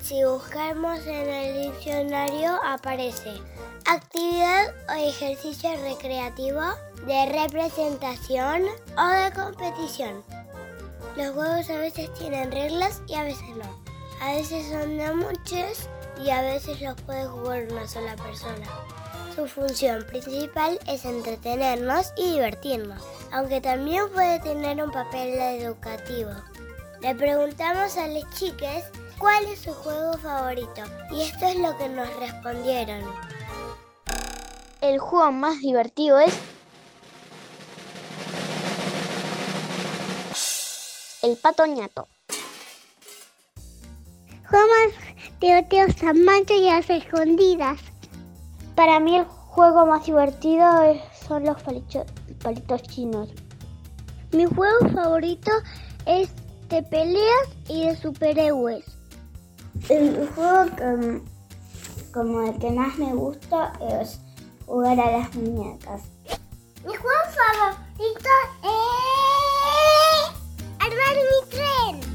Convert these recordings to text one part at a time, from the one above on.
Si buscamos en el diccionario aparece actividad o ejercicio recreativo de representación o de competición. Los juegos a veces tienen reglas y a veces no. A veces son de muchos y a veces los puede jugar una sola persona. Su función principal es entretenernos y divertirnos, aunque también puede tener un papel educativo. Le preguntamos a las chicas cuál es su juego favorito y esto es lo que nos respondieron. El juego más divertido es el patoñato. Juego más divertido son manchas y las escondidas. Para mí el juego más divertido son los palitos, palitos chinos. Mi juego favorito es de peleas y de superhéroes. El juego que, como el que más me gusta es jugar a las muñecas. Mi juego favorito es armar mi tren.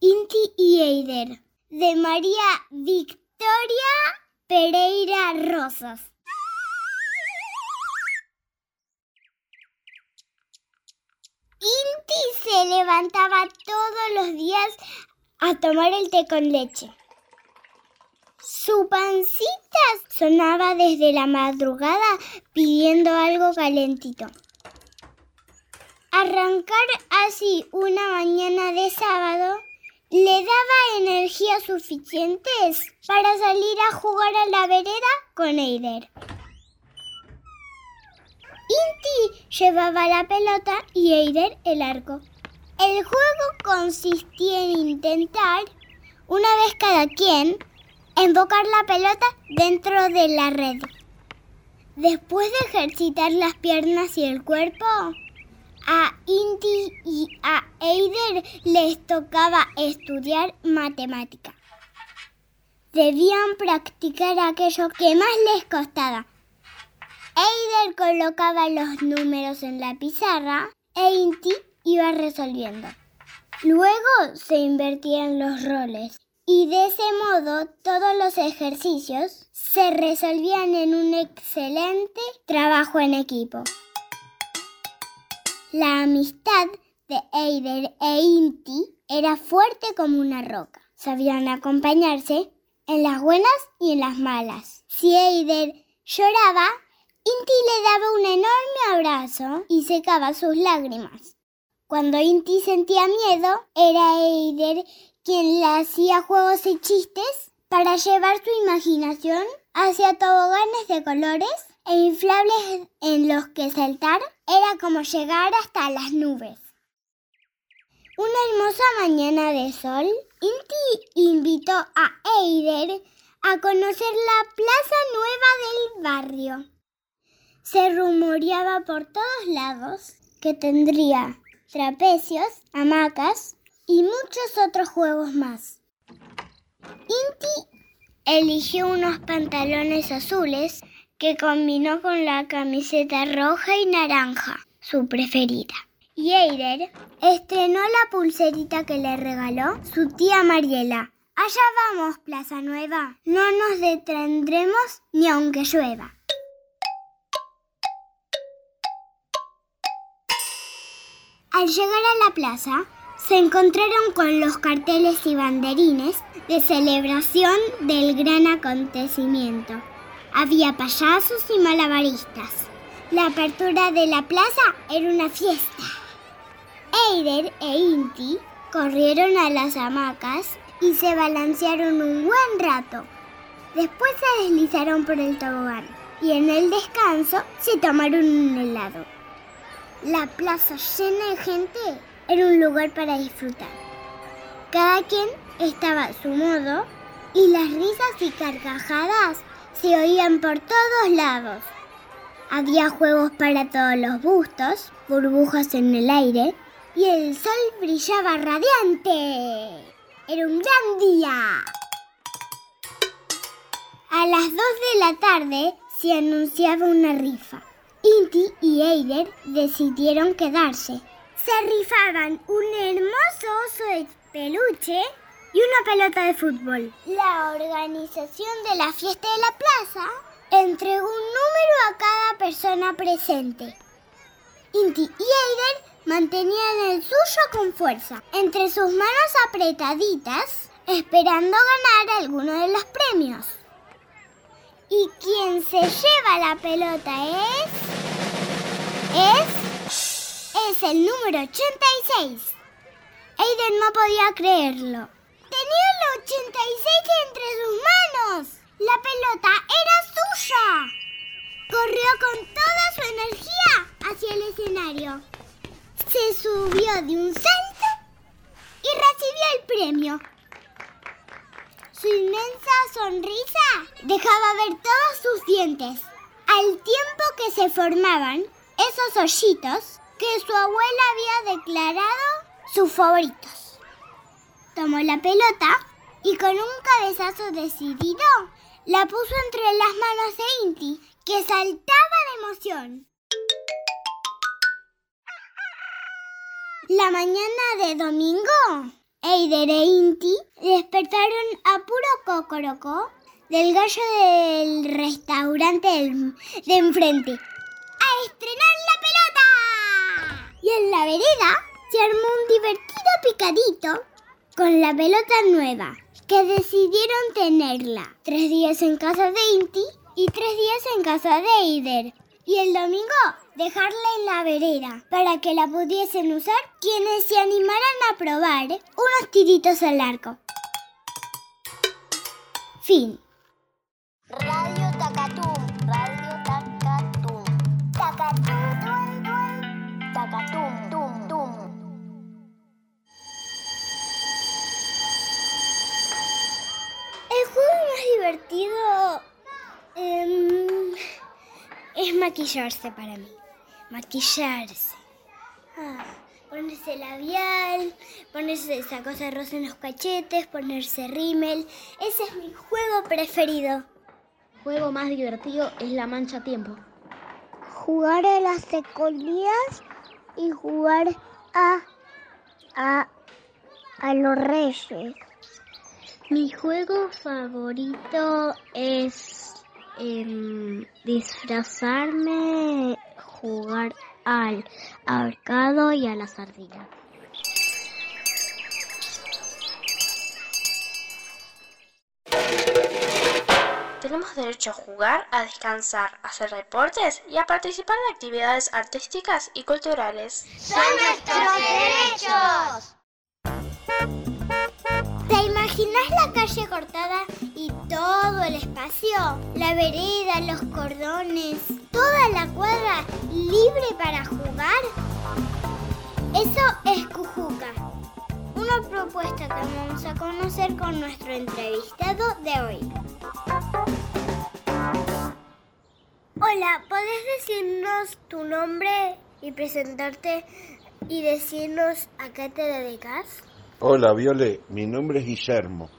Inti y Eider, de María Victoria Pereira Rosas. Inti se levantaba todos los días a tomar el té con leche. Su pancita sonaba desde la madrugada pidiendo algo calentito. Arrancar así una mañana de sábado le daba energías suficientes para salir a jugar a la vereda con Eider. Inti llevaba la pelota y Eider el arco. El juego consistía en intentar, una vez cada quien, embocar la pelota dentro de la red. Después de ejercitar las piernas y el cuerpo, a Inti y a Eider les tocaba estudiar matemática. Debían practicar aquello que más les costaba. Eider colocaba los números en la pizarra e Inti iba resolviendo. Luego se invertían los roles y de ese modo todos los ejercicios se resolvían en un excelente trabajo en equipo. La amistad de Eider e Inti era fuerte como una roca. Sabían acompañarse en las buenas y en las malas. Si Eider lloraba, Inti le daba un enorme abrazo y secaba sus lágrimas. Cuando Inti sentía miedo, era Eider quien le hacía juegos y chistes para llevar su imaginación hacia toboganes de colores e inflables en los que saltar era como llegar hasta las nubes. Una hermosa mañana de sol, Inti invitó a Eider a conocer la plaza nueva del barrio. Se rumoreaba por todos lados que tendría trapecios, hamacas y muchos otros juegos más. Inti eligió unos pantalones azules que combinó con la camiseta roja y naranja, su preferida. Y Eider estrenó la pulserita que le regaló su tía Mariela. Allá vamos, Plaza Nueva. No nos detendremos ni aunque llueva. Al llegar a la plaza, se encontraron con los carteles y banderines de celebración del gran acontecimiento. Había payasos y malabaristas. La apertura de la plaza era una fiesta. Eider e Inti corrieron a las hamacas y se balancearon un buen rato. Después se deslizaron por el tobogán y en el descanso se tomaron un helado. La plaza llena de gente era un lugar para disfrutar. Cada quien estaba a su modo y las risas y carcajadas se oían por todos lados. Había juegos para todos los bustos, burbujas en el aire y el sol brillaba radiante. Era un gran día. A las 2 de la tarde se anunciaba una rifa. Inti y Eider decidieron quedarse. Se rifaban un hermoso oso de peluche y una pelota de fútbol. La organización de la fiesta de la plaza entregó un número a cada persona presente. Inti y Eider mantenían el suyo con fuerza, entre sus manos apretaditas, esperando ganar alguno de los premios. Y quien se lleva la pelota es... es... es el número 86. Aiden no podía creerlo. Tenía el 86 entre sus manos. La pelota era suya. Corrió con toda su energía hacia el escenario. Se subió de un salto y recibió el premio. Su inmensa sonrisa dejaba ver todos sus dientes, al tiempo que se formaban esos hoyitos que su abuela había declarado sus favoritos. Tomó la pelota y con un cabezazo decidido la puso entre las manos de Inti, que saltaba de emoción. La mañana de domingo, Eider e Inti despertaron a puro cocorocó del gallo del restaurante de enfrente. ¡A estrenar la pelota! Y en la vereda se armó un divertido picadito con la pelota nueva, que decidieron tenerla tres días en casa de Inti y tres días en casa de Eider. Y el domingo dejarla en la vereda para que la pudiesen usar quienes se animaran a probar unos tiritos al arco. Fin. Divertido em, es maquillarse para mí. Maquillarse. Ah, ponerse labial, ponerse esa cosa rosa en los cachetes, ponerse rímel. Ese es mi juego preferido. El juego más divertido es la mancha tiempo. Jugar a las escondidas y jugar a, a, a los reyes. Mi juego favorito es em, disfrazarme, jugar al ahorcado y a la sardina. Tenemos derecho a jugar, a descansar, a hacer deportes y a participar en actividades artísticas y culturales. ¡Son nuestros derechos! ¿Te imaginas la calle cortada y todo el espacio? La vereda, los cordones, toda la cuadra libre para jugar. Eso es Cujuca. Una propuesta que vamos a conocer con nuestro entrevistado de hoy. Hola, ¿podés decirnos tu nombre y presentarte y decirnos a qué te dedicas? Hola, Viole. Mi nombre es Guillermo.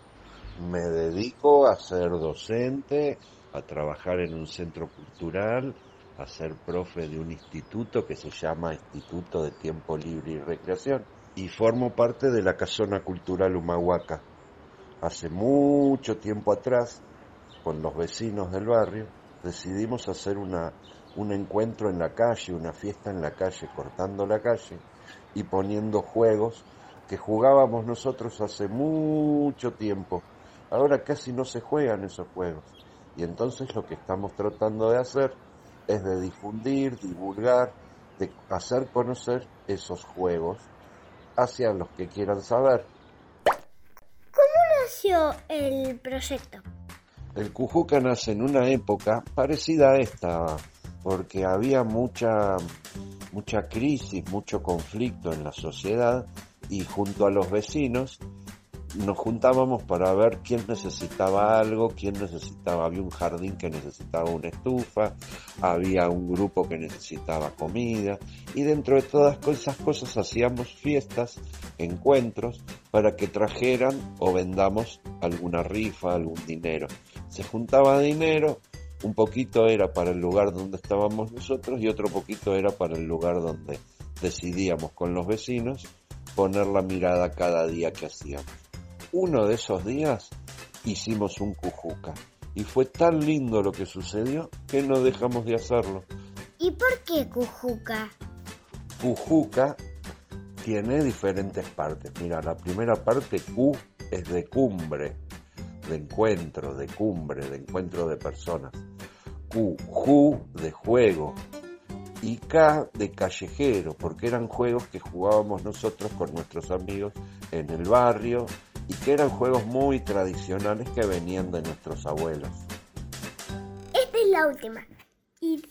Me dedico a ser docente, a trabajar en un centro cultural, a ser profe de un instituto que se llama Instituto de Tiempo Libre y Recreación. Y formo parte de la Casona Cultural Humahuaca. Hace mucho tiempo atrás, con los vecinos del barrio, decidimos hacer una, un encuentro en la calle, una fiesta en la calle, cortando la calle y poniendo juegos que jugábamos nosotros hace mucho tiempo. Ahora casi no se juegan esos juegos. Y entonces lo que estamos tratando de hacer es de difundir, divulgar, de hacer conocer esos juegos hacia los que quieran saber. ¿Cómo nació el proyecto? El Cujuca nace en una época parecida a esta, porque había mucha, mucha crisis, mucho conflicto en la sociedad y junto a los vecinos nos juntábamos para ver quién necesitaba algo, quién necesitaba, había un jardín que necesitaba una estufa, había un grupo que necesitaba comida y dentro de todas esas cosas hacíamos fiestas, encuentros para que trajeran o vendamos alguna rifa, algún dinero. Se juntaba dinero Un poquito era para el lugar donde estábamos nosotros y otro poquito era para el lugar donde decidíamos con los vecinos poner la mirada cada día que hacíamos. Uno de esos días hicimos un cujuca y fue tan lindo lo que sucedió que no dejamos de hacerlo. ¿Y por qué Cujuca? Cujuca tiene diferentes partes. Mira, la primera parte Q es de cumbre, de encuentro, de cumbre, de encuentro de personas. Q, Ju de juego. Y K de callejero, porque eran juegos que jugábamos nosotros con nuestros amigos en el barrio y que eran juegos muy tradicionales que venían de nuestros abuelos. Esta es la última. ¿Y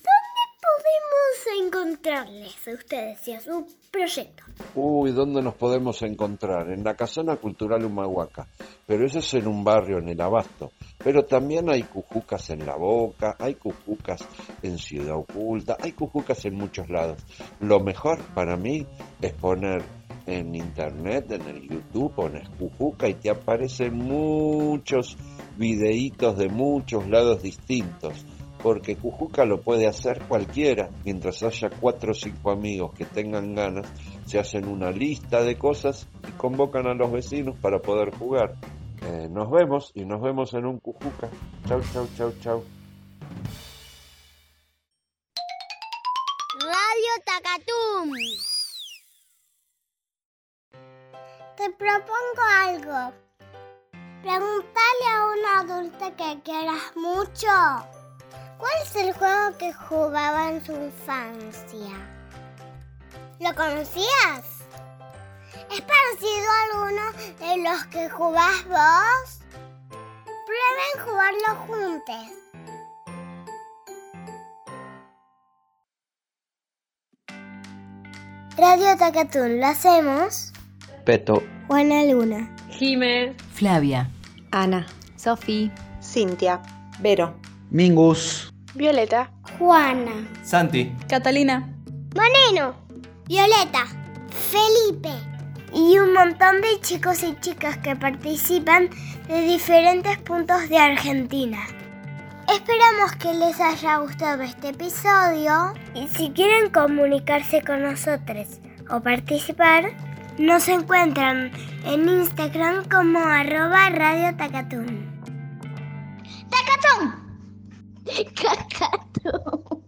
podemos encontrarles a ustedes y a su proyecto? Uy, ¿dónde nos podemos encontrar? En la Casona Cultural Humahuaca, pero eso es en un barrio, en el Abasto. Pero también hay cujucas en La Boca, hay cujucas en Ciudad Oculta, hay cujucas en muchos lados. Lo mejor para mí es poner en internet, en el YouTube, pones cujuca y te aparecen muchos videitos de muchos lados distintos porque Cujuca lo puede hacer cualquiera, mientras haya cuatro o cinco amigos que tengan ganas, se hacen una lista de cosas y convocan a los vecinos para poder jugar. Eh, nos vemos y nos vemos en un Cujuca. Chau, chau, chau, chau. Radio Tacatum. Te propongo algo. Preguntale a un adulto que quieras mucho. ¿Cuál es el juego que jugaba en su infancia? ¿Lo conocías? ¿Es parecido a alguno de los que jugás vos? Prueben jugarlo juntos. Radio Tacatún, ¿lo hacemos? Peto, Juana Luna. Jime, Flavia, Ana, Sofi, Cintia, Vero, Mingus, Violeta, Juana. Santi, Catalina, Moneno. Violeta. Felipe. Y un montón de chicos y chicas que participan de diferentes puntos de Argentina. Esperamos que les haya gustado este episodio y si quieren comunicarse con nosotros o participar, nos encuentran en Instagram como arroba Radio Tacatún. ¡Tacatún! Cacatu.